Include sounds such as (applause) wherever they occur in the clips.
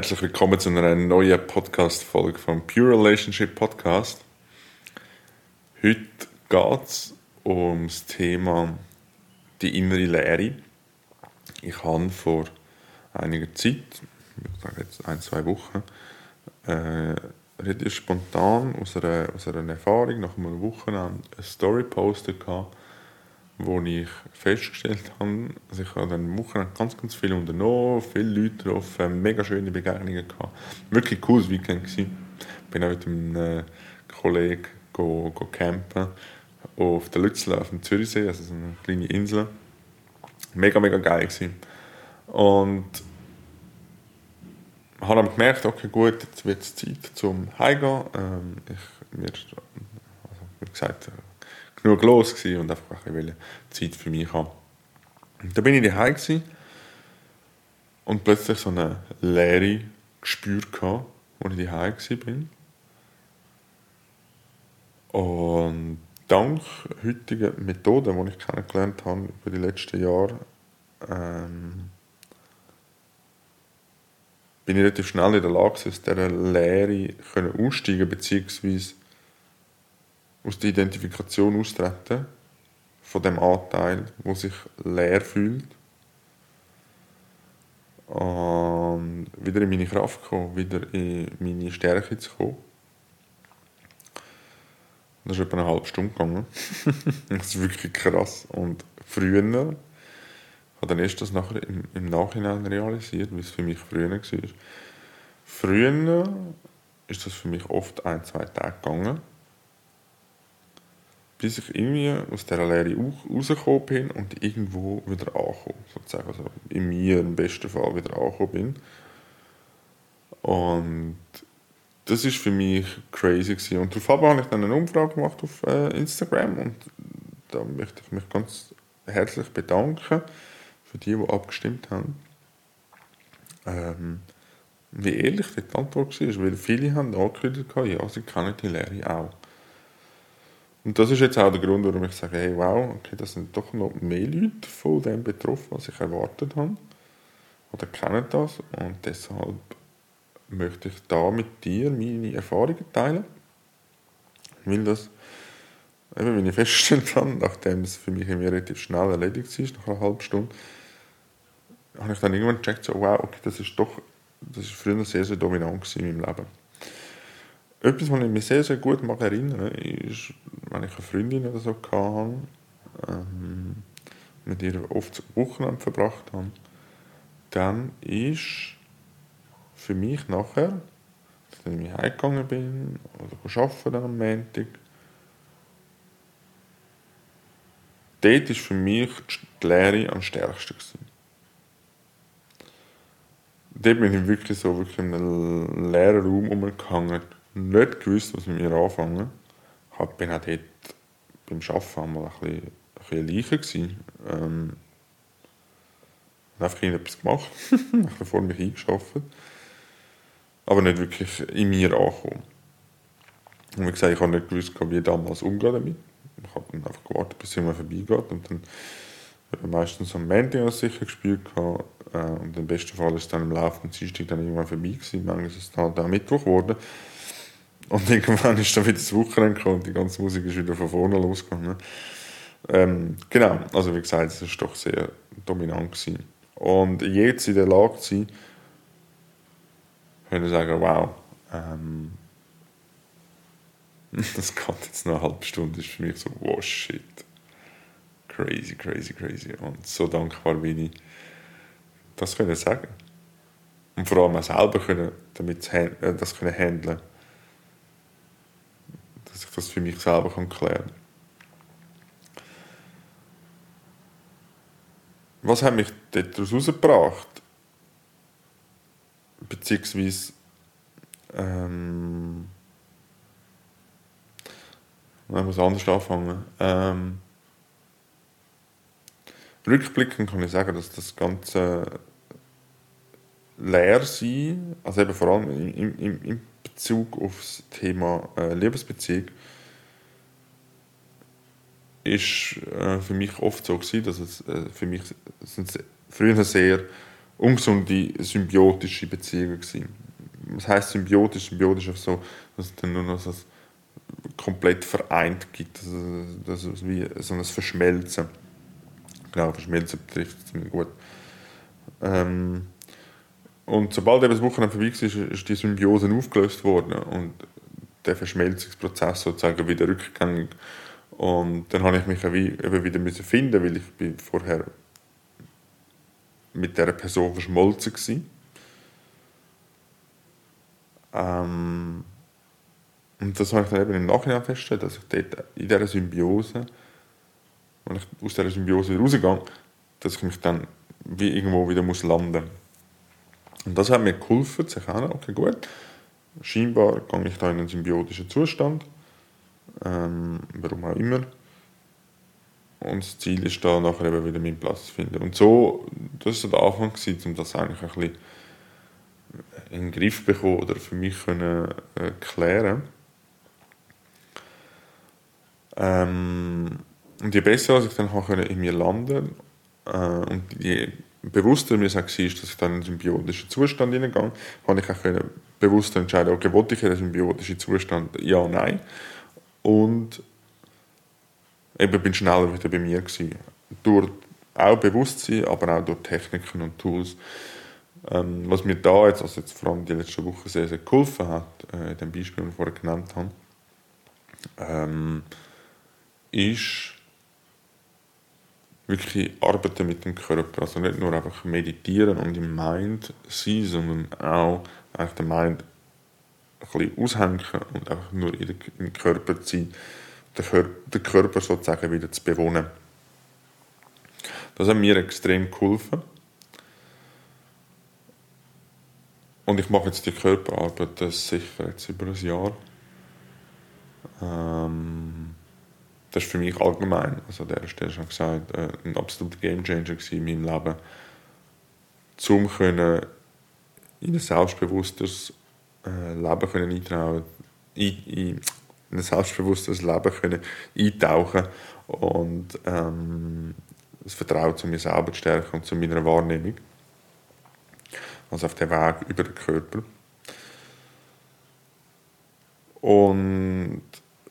Herzlich willkommen zu einer neuen Podcast-Folge vom Pure Relationship Podcast. Heute geht es um das Thema die innere Lehre. Ich habe vor einiger Zeit, ich sage jetzt ein, zwei Wochen, äh, relativ spontan aus einer, aus einer Erfahrung nach einem Wochenende eine Story postet wo ich festgestellt habe, also ich habe dann Wochenende ganz, ganz viel unternommen, viele Leute getroffen, mega schöne Begegnungen gehabt. Wirklich cooles Weekend gewesen. Bin auch mit einem äh, Kollegen go, go campen auf der Lützler auf dem Zürichsee, also so eine kleine Insel. Mega, mega geil gewesen. Und habe dann gemerkt, okay gut, jetzt wird es Zeit zum Heimgehen. Ähm, ich, mir, also, wie gesagt, genug los gewesen und einfach ein bisschen Zeit für mich haben. Dann bin ich daheim gewesen und plötzlich so eine Leere gespürt gehabt, als ich daheim bin. Und dank heutigen Methoden, die ich kennengelernt habe über die letzten Jahre, ähm, bin ich relativ schnell in der Lage, aus dieser Lehre auszusteigen beziehungsweise aus der Identifikation austreten von dem Anteil, wo sich leer fühlt und wieder in meine Kraft kommen, wieder in meine Stärke zu kommen. Das ist etwa eine halbe Stunde gegangen. (laughs) das ist wirklich krass. Und früher, ich habe dann erst das nachher im, im Nachhinein realisiert, wie es für mich früher war. Früher ist das für mich oft ein, zwei Tage gegangen bis ich irgendwie aus dieser Lehre rausgekommen bin und irgendwo wieder angekommen, sozusagen. Also in mir im besten Fall wieder angekommen bin. Und das ist für mich crazy gewesen. Und daraufhin habe ich dann eine Umfrage gemacht auf äh, Instagram und da möchte ich mich ganz herzlich bedanken für die, die abgestimmt haben. Ähm, wie ehrlich die Antwort war, weil viele haben angekündigt, ja, sie kennen die Lehre auch. Und das ist jetzt auch der Grund, warum ich sage, hey, wow, okay, das sind doch noch mehr Leute von dem betroffen, was ich erwartet habe. Oder kennen das. Und deshalb möchte ich da mit dir meine Erfahrungen teilen. Weil das, eben, wie ich (laughs) festgestellt habe, nachdem es für mich relativ schnell erledigt ist, nach einer halben Stunde, habe ich dann irgendwann gecheckt, so, wow, okay, das ist doch, das ist früher sehr, sehr dominant in meinem Leben. Etwas, was ich mich sehr, sehr gut mag erinnere, ist, wenn ich eine Freundin oder so hatte, ähm, mit ihr oft Wochenende verbracht habe, dann ist für mich nachher, wenn ich heimgegangen bin oder arbeiten dann am Montag, dort war für mich die Lehre am stärksten. Gewesen. Dort bin ich wirklich so wirklich in einem leeren Raum umgehangen nicht gewusst, was mit mir anfangen. Ich bin auch dort beim Arbeiten mal ein bisschen, ein bisschen gewesen. Ähm, einfach etwas gemacht, (laughs) einfach vor mich eingeschafft. Aber nicht wirklich in mir angekommen. Und wie gesagt, ich habe nicht gewusst, wie ich damals umgehe damit. Ich habe dann einfach gewartet, bis es vorbeigeht. Und dann habe ich meistens am Montag sicher gespielt. Äh, und im besten Fall ist es dann im Laufe des Dienstag dann irgendwann vorbei gewesen. Manchmal ist es dann auch Mittwoch geworden. Und irgendwann ist dann wieder das Wochenende gekommen und die ganze Musik ist wieder von vorne losgegangen. Ähm, genau, also wie gesagt, es war doch sehr dominant. Gewesen. Und jetzt in der Lage zu sein, können sagen, wow, ähm, (laughs) das geht jetzt noch eine halbe Stunde, ist für mich so, wow, shit. Crazy, crazy, crazy. Und so dankbar bin ich, das können sagen. Und vor allem auch selber können, damit äh, das können handeln dass ich das für mich selber kann klären kann. Was hat mich daraus herausgebracht? Beziehungsweise ähm, ich muss anders anfangen. Ähm, rückblickend kann ich sagen, dass das Ganze leer sein, also eben vor allem im, im, im Bezug auf das Thema äh, Liebesbeziehung ist äh, für mich oft so gewesen, dass es äh, für mich sind früher sehr ungesunde symbiotische Beziehungen gewesen. Was heißt symbiotisch? Symbiotisch ist so, dass es dann nur noch so komplett vereint gibt, also, dass es wie so ein Verschmelzen. Genau, Verschmelzen betrifft es ziemlich gut. Ähm, und sobald eben das Wochenende vorbei war, ist, die Symbiose aufgelöst worden und der Verschmelzungsprozess sozusagen wieder rückgängig. Und dann habe ich mich eben wieder finden, weil ich bin vorher mit dieser Person verschmolzen war. Ähm, und das habe ich dann eben im Nachhinein festgestellt, dass ich dort in dieser Symbiose, wenn ich aus dieser Symbiose wieder rausgehe, dass ich mich dann wie irgendwo wieder muss landen muss. Und das hat mir geholfen, zu erkennen, okay, gut, scheinbar gehe ich da in einen symbiotischen Zustand, ähm, warum auch immer. Und das Ziel ist da nachher eben wieder meinen Platz zu finden. Und so, das war der Anfang, gewesen, um das eigentlich ein bisschen in den Griff zu bekommen oder für mich können, äh, klären ähm, Und je besser als ich dann in mir landen äh, und je bewusster mir war, dass ich dann in einen symbiotischen Zustand hineingehe, konnte ich auch bewusst entscheiden, okay, wollte ich in einen symbiotischen Zustand? Ja, nein. Und eben bin schneller wieder bei mir gewesen. Durch auch Bewusstsein, aber auch durch Techniken und Tools. Ähm, was mir da jetzt, also jetzt vor allem die letzten Wochen sehr, sehr geholfen hat, äh, in dem Beispiel, das ich vorher genannt habe, ähm, ist wirklich arbeiten mit dem Körper. Also nicht nur einfach meditieren und im Mind sein, sondern auch einfach den Mind ein bisschen aushängen und einfach nur im Körper sein, den Körper sozusagen wieder zu bewohnen. Das hat mir extrem geholfen. Und ich mache jetzt die Körperarbeit das sicher jetzt über ein Jahr. Ähm, das ist für mich allgemein, also der Stelle schon gesagt, äh, ein absoluter Gamechanger in meinem Leben, um können in ein selbstbewusstes äh, Leben können eintrauen, in, in ein selbstbewusstes Leben können eintauchen und ähm, das Vertrauen zu mir selber zu stärken und zu meiner Wahrnehmung. Also auf dem Weg über den Körper. Und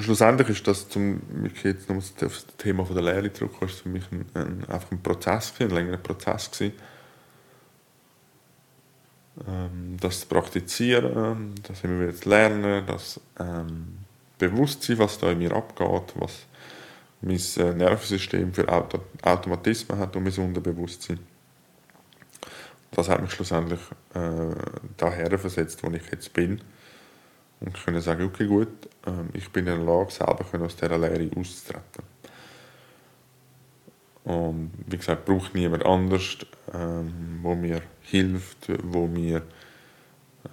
schlussendlich ist das, zum jetzt noch auf das Thema von der Lehre zurückkommen, ist für mich ein, ein, einfach ein Prozess, ein längerer Prozess gewesen. Ähm, das praktizieren, das immer wieder zu lernen, das ähm, Bewusstsein, was da in mir abgeht, was mein äh, Nervensystem für Auto Automatismen hat und mein Unterbewusstsein. Das hat mich schlussendlich äh, daher versetzt, wo ich jetzt bin und können sagen, okay gut, ähm, ich bin in der Lage, selber aus dieser Lehre auszutreten. Und wie gesagt, braucht niemand anders, ähm, wo mir hilft, wo mir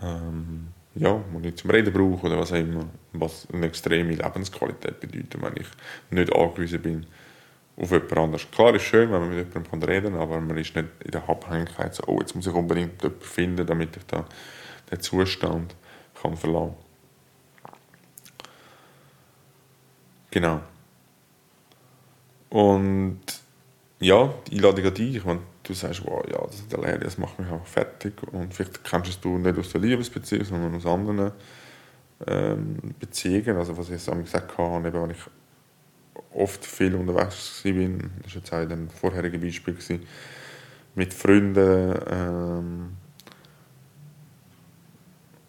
ähm, ja, wo ich zum Reden brauche oder was auch immer, was eine extreme Lebensqualität bedeutet, wenn ich nicht angewiesen bin auf jemand anderes. Klar ist schön, wenn man mit jemandem reden kann, aber man ist nicht in der Abhängigkeit so, oh, jetzt muss ich unbedingt jemanden finden, damit ich da den Zustand kann verlangen kann. Genau. Und ja, die Einladung an dich, wenn du sagst, wow, ja, das ist der Lehre, das macht mich auch fertig und vielleicht kennst du es nicht aus der Liebesbeziehung, sondern aus anderen ähm, Beziehungen, also was ich jetzt gesagt habe, eben, wenn ich oft viel unterwegs war, das war jetzt auch in dem vorherigen Beispiel, gewesen, mit Freunden ähm,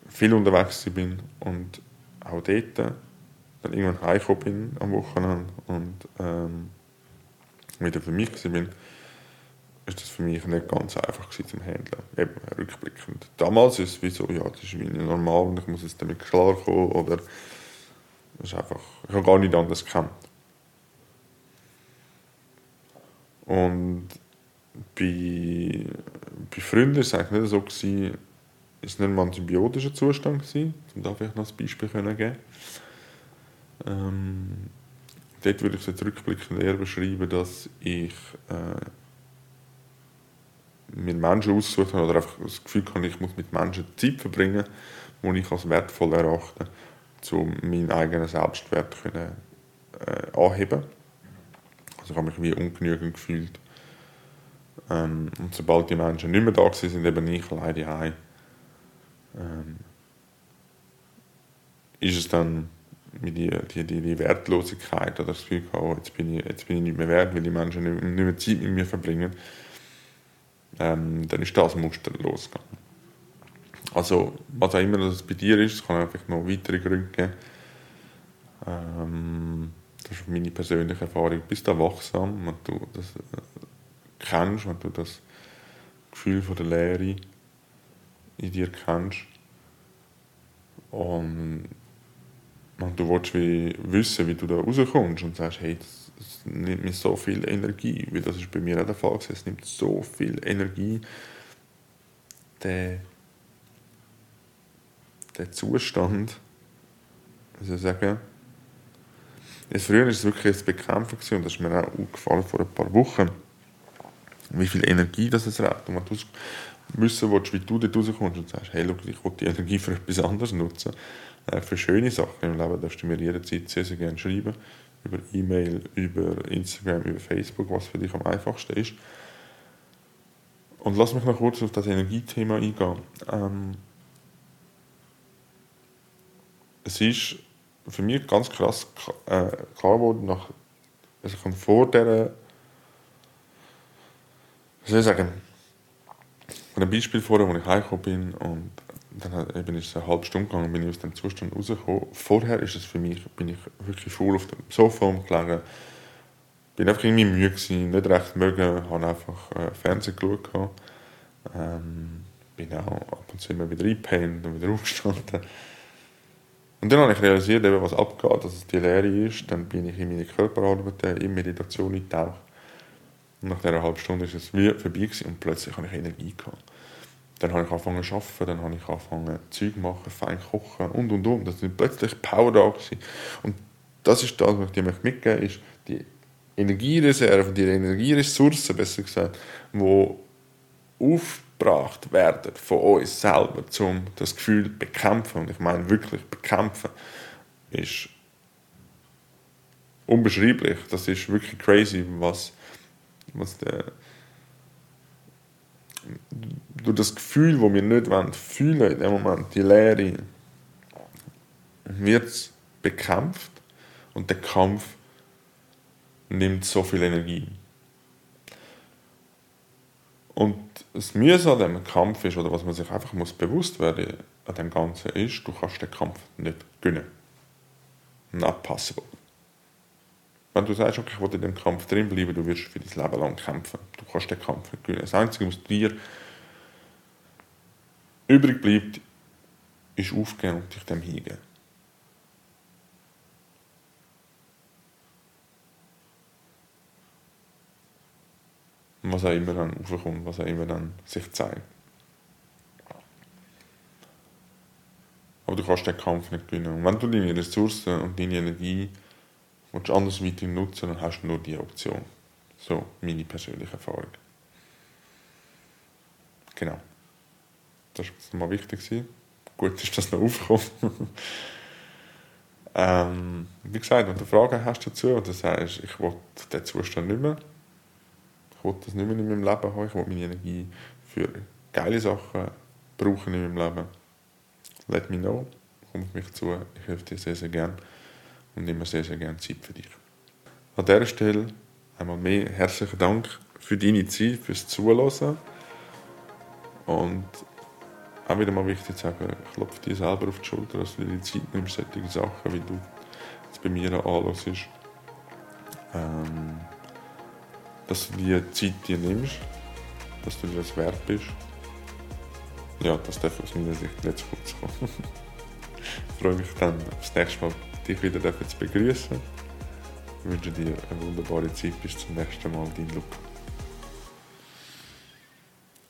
viel unterwegs bin und auch dort dann irgendwann heimgekommen bin am Wochenende und ähm, wieder für mich bin, ist das für mich nicht ganz einfach zum Handeln. Eben rückblickend. Damals ist es wie so, ja, das ist wie normal und ich muss jetzt damit klarkommen oder ist einfach, ich habe gar nicht anders gekannt. Und bei, bei Freunden war es eigentlich nicht so, gewesen, ist nicht mal ein symbiotischer Zustand gewesen, um da vielleicht noch ein Beispiel geben ähm, dort würde ich jetzt rückblickend eher beschreiben, dass ich äh, mit Menschen ausgesucht habe oder einfach das Gefühl habe, ich muss mit Menschen Zeit verbringen, die ich als wertvoll erachte, um meinen eigenen Selbstwert können, äh, anheben. Also ich habe mich wie ungenügend gefühlt. Ähm, und sobald die Menschen nicht mehr da sind, sind eben ich alleine ein. Ähm, ist es dann die, die, die, die Wertlosigkeit oder das Gefühl, oh, jetzt, bin ich, jetzt bin ich nicht mehr wert, weil die Menschen nicht, nicht mehr Zeit mit mir verbringen, ähm, dann ist das Muster losgegangen. Also, was auch immer das bei dir ist, es kann einfach noch weitere Gründe geben. Ähm, das ist meine persönliche Erfahrung. Du bist erwachsam, wenn du das äh, kennst, wenn du das Gefühl von der Leere in dir kennst. Und wenn du willst wie wissen, wie du da rauskommst und sagst, hey, das, das nimmt mir so viel Energie, weil das ist bei mir auch der Fall, es nimmt so viel Energie, der, der Zustand, also sagen, Jetzt früher war es wirklich ein Bekämpfen und das ist mir auch aufgefallen vor ein paar Wochen, wie viel Energie das es raubt. Und wenn du wissen willst, wie du dort rauskommst und sagst, hey, look, ich will die Energie für etwas anderes nutzen, für schöne Sachen im Leben, darfst du mir jederzeit sehr, sehr gerne schreiben. Über E-Mail, über Instagram, über Facebook, was für dich am einfachsten ist. Und lass mich noch kurz auf das Energiethema eingehen. Ähm, es ist für mich ganz krass äh, klar geworden, nach, also ich vor dieser, was soll ich sagen, von einem Beispiel vorher, als ich heimgekommen bin und dann ist es eine halbe Stunde gegangen, bin ich aus dem Zustand rausgekommen. Vorher ist es für mich, bin ich wirklich faul auf dem Sofa umgelegen, bin einfach irgendwie müde gewesen, nicht recht mögen, habe einfach äh, Fernsehen geschaut. Ähm, bin auch ab und zu immer wieder eingepennt und wieder (laughs) aufgestanden. Und dann habe ich realisiert, was abgeht, dass es die Leere ist. Dann bin ich in meine Körperarbeit, in Meditation eingetaucht. Und nach dieser halben Stunde ist es wie vorbei gewesen und plötzlich habe ich Energie gehabt. Dann habe ich angefangen zu arbeiten, dann habe ich angefangen Zeug zu machen, fein kochen und und und. Das ist plötzlich Power da gewesen. Und das ist das, was ich dir mitgeben möchte, ist die Energiereserven, die Energieressourcen, besser gesagt, die auf gebracht werden von uns selber, um das Gefühl zu bekämpfen, und ich meine wirklich bekämpfen, ist unbeschreiblich. Das ist wirklich crazy, was, was der durch das Gefühl, das wir nicht wollen, fühlen in dem Moment, die Leere, wird bekämpft und der Kampf nimmt so viel Energie. Und das Mühe an diesem Kampf ist, oder was man sich einfach muss bewusst werden an dem Ganzen ist, du kannst den Kampf nicht gewinnen. Not possible. Wenn du sagst, okay, ich will in dem Kampf drin bleiben, du wirst für dein Leben lang kämpfen. Du kannst den Kampf nicht gewinnen. Das Einzige, was dir übrig bleibt, ist aufgehen und dich dem hingeben. was auch immer dann aufkommt, was auch immer dann sich zeigt. Aber du kannst den Kampf nicht gewinnen. Und wenn du deine Ressourcen und deine Energie willst anders weiter nutzen, dann hast du nur diese Option. So meine persönliche Erfahrung. Genau. Das war mal wichtig. Gut ist das noch aufgekommen. (laughs) ähm, wie gesagt, wenn du Fragen hast dazu oder sagst, ich will den Zustand nicht mehr, ich will das nicht mehr in meinem Leben haben. Ich will meine Energie für geile Sachen brauchen in meinem Leben. Let me know. Komm auf mich zu. Ich helfe dir sehr, sehr gerne und nehme sehr, sehr gerne Zeit für dich. An dieser Stelle einmal mehr herzlichen Dank für deine Zeit, fürs Zuhören. Und auch wieder mal wichtig zu sagen, ich klopfe dir selber auf die Schulter, dass du dir die Zeit nimmst, solche Sachen, wie du jetzt bei mir anhörst. Ähm, dass du die Zeit dir nimmst, dass du dir das wert bist. Ja, das darf aus meiner Sicht nicht zu kurz kommen. ich (laughs) freue mich dann das nächste Mal, dich wieder zu begrüßen. Ich wünsche dir eine wunderbare Zeit. Bis zum nächsten Mal, dein Luca.